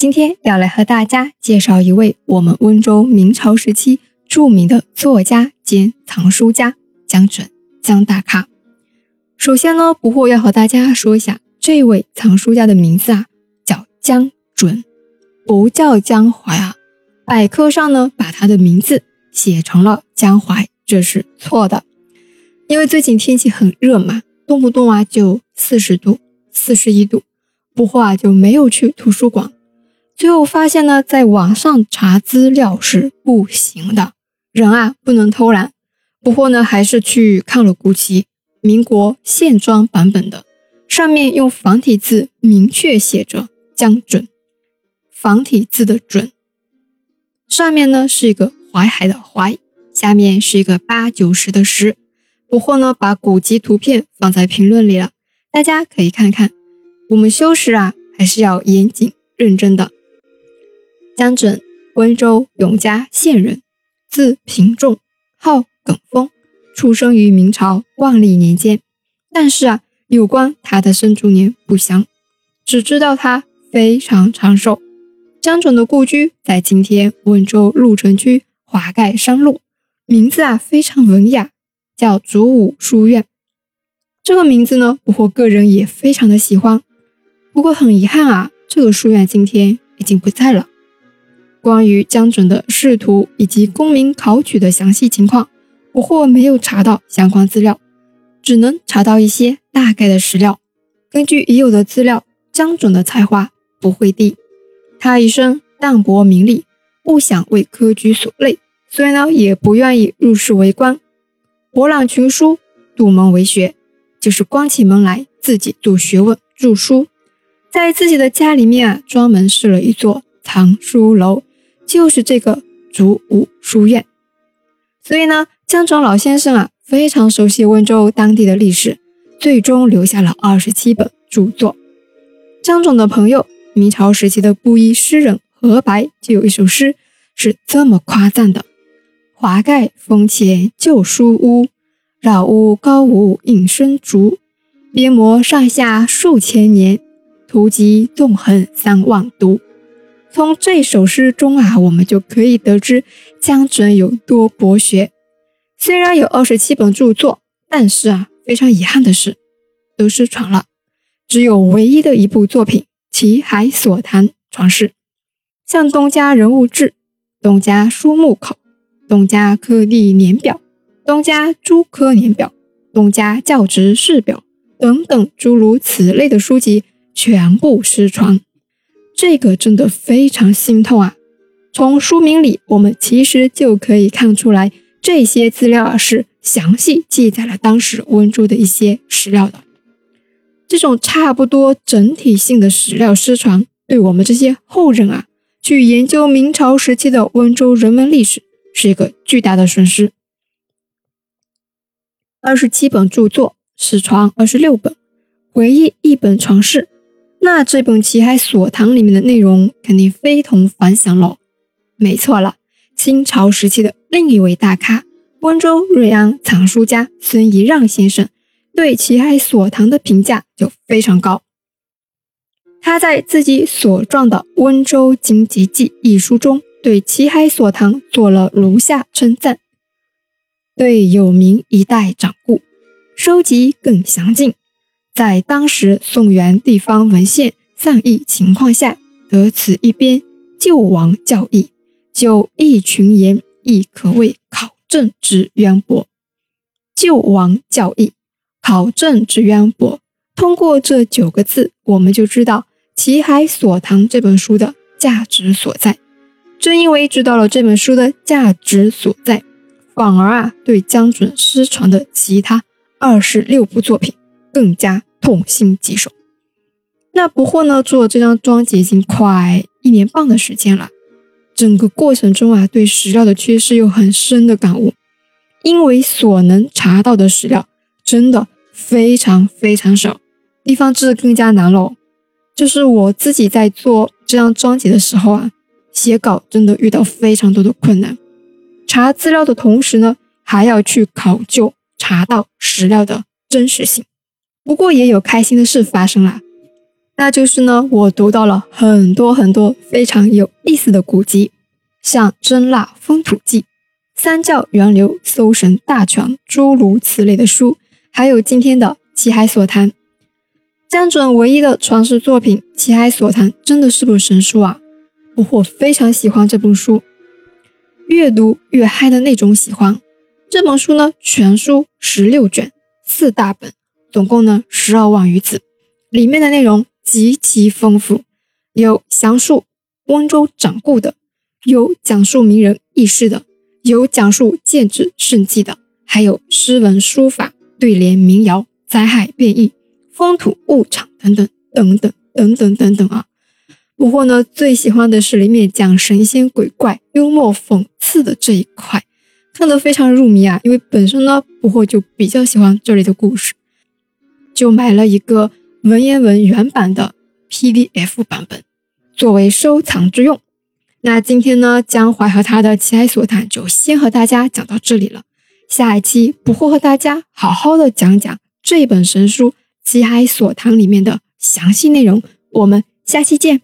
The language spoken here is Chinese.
今天要来和大家介绍一位我们温州明朝时期著名的作家兼藏书家江准江大咖。首先呢，不惑要和大家说一下，这位藏书家的名字啊，叫江准，不叫江淮啊。百科上呢，把他的名字写成了江淮，这是错的。因为最近天气很热嘛，动不动啊就四十度、四十一度，不惑啊就没有去图书馆。最后发现呢，在网上查资料是不行的，人啊不能偷懒。不过呢，还是去看了古籍，民国线装版本的，上面用繁体字明确写着“江准”，繁体字的“准”，上面呢是一个淮海的“淮”，下面是一个八九十的“十”。不过呢，把古籍图片放在评论里了，大家可以看看。我们修史啊，还是要严谨认真的。江准，温州永嘉县人，字平仲，号耿峰，出生于明朝万历年间。但是啊，有关他的生卒年不详，只知道他非常长寿。江准的故居在今天温州鹿城区华盖山路，名字啊非常文雅，叫祖武书院。这个名字呢，我个人也非常的喜欢。不过很遗憾啊，这个书院今天已经不在了。关于江准的仕途以及功名考取的详细情况，我或没有查到相关资料，只能查到一些大概的史料。根据已有的资料，江准的才华不会低，他一生淡泊名利，不想为科举所累，所以呢，也不愿意入仕为官，博览群书，杜门为学，就是关起门来自己做学问、著书，在自己的家里面啊，专门设了一座藏书楼。就是这个竹武书院，所以呢，江准老先生啊非常熟悉温州当地的历史，最终留下了二十七本著作。江总的朋友，明朝时期的布衣诗人何白就有一首诗是这么夸赞的：“华盖峰前旧书屋，绕屋高屋应声竹，边膜上下数千年，图籍纵横三万读。”从这首诗中啊，我们就可以得知江准有多博学。虽然有二十七本著作，但是啊，非常遗憾的是，都失传了。只有唯一的一部作品《齐海所谈》传世。像《东家人物志》《东家书目考》《东家科第年表》《东家诸科年表》《东家教职事表》等等诸如此类的书籍，全部失传。这个真的非常心痛啊！从书名里，我们其实就可以看出来，这些资料啊是详细记载了当时温州的一些史料的。这种差不多整体性的史料失传，对我们这些后人啊，去研究明朝时期的温州人文历史，是一个巨大的损失。二十七本著作失传二十六本，唯一一本传世。那这本《奇海所堂》里面的内容肯定非同凡响喽。没错了，清朝时期的另一位大咖，温州瑞安藏书家孙一让先生，对《齐海所堂》的评价就非常高。他在自己所撰的《温州经籍记》一书中，对《齐海所堂》做了如下称赞：对有名一代掌故，收集更详尽。在当时宋元地方文献散佚情况下，得此一编救亡教义，就一群言亦可谓考证之渊博。救亡教义，考证之渊博。通过这九个字，我们就知道《齐海所谈》这本书的价值所在。正因为知道了这本书的价值所在，反而啊，对江准失传的其他二十六部作品更加。痛心疾首。那不惑呢？做这张专辑已经快一年半的时间了，整个过程中啊，对史料的缺失有很深的感悟。因为所能查到的史料真的非常非常少，地方志更加难喽。就是我自己在做这张专辑的时候啊，写稿真的遇到非常多的困难。查资料的同时呢，还要去考究查到史料的真实性。不过也有开心的事发生了。那就是呢，我读到了很多很多非常有意思的古籍，像《真腊风土记》《三教源流搜神大全》诸如此类的书，还有今天的《齐海所谈》。江准唯一的传世作品《齐海所谈》真的是部神书啊！我非常喜欢这本书，越读越嗨的那种喜欢。这本书呢，全书十六卷，四大本，总共呢十二万余字，里面的内容。极其丰富，有详述温州掌故的，有讲述名人轶事的，有讲述建制胜迹的，还有诗文书法、对联民谣、灾害变异、风土物产等等等等等等等等啊！不过呢，最喜欢的是里面讲神仙鬼怪、幽默讽刺的这一块，看得非常入迷啊！因为本身呢，不惑就比较喜欢这里的故事，就买了一个。文言文原版的 PDF 版本作为收藏之用。那今天呢，江淮和他的奇海所谈就先和大家讲到这里了。下一期不会和大家好好的讲讲这本神书《奇海所谈》里面的详细内容。我们下期见。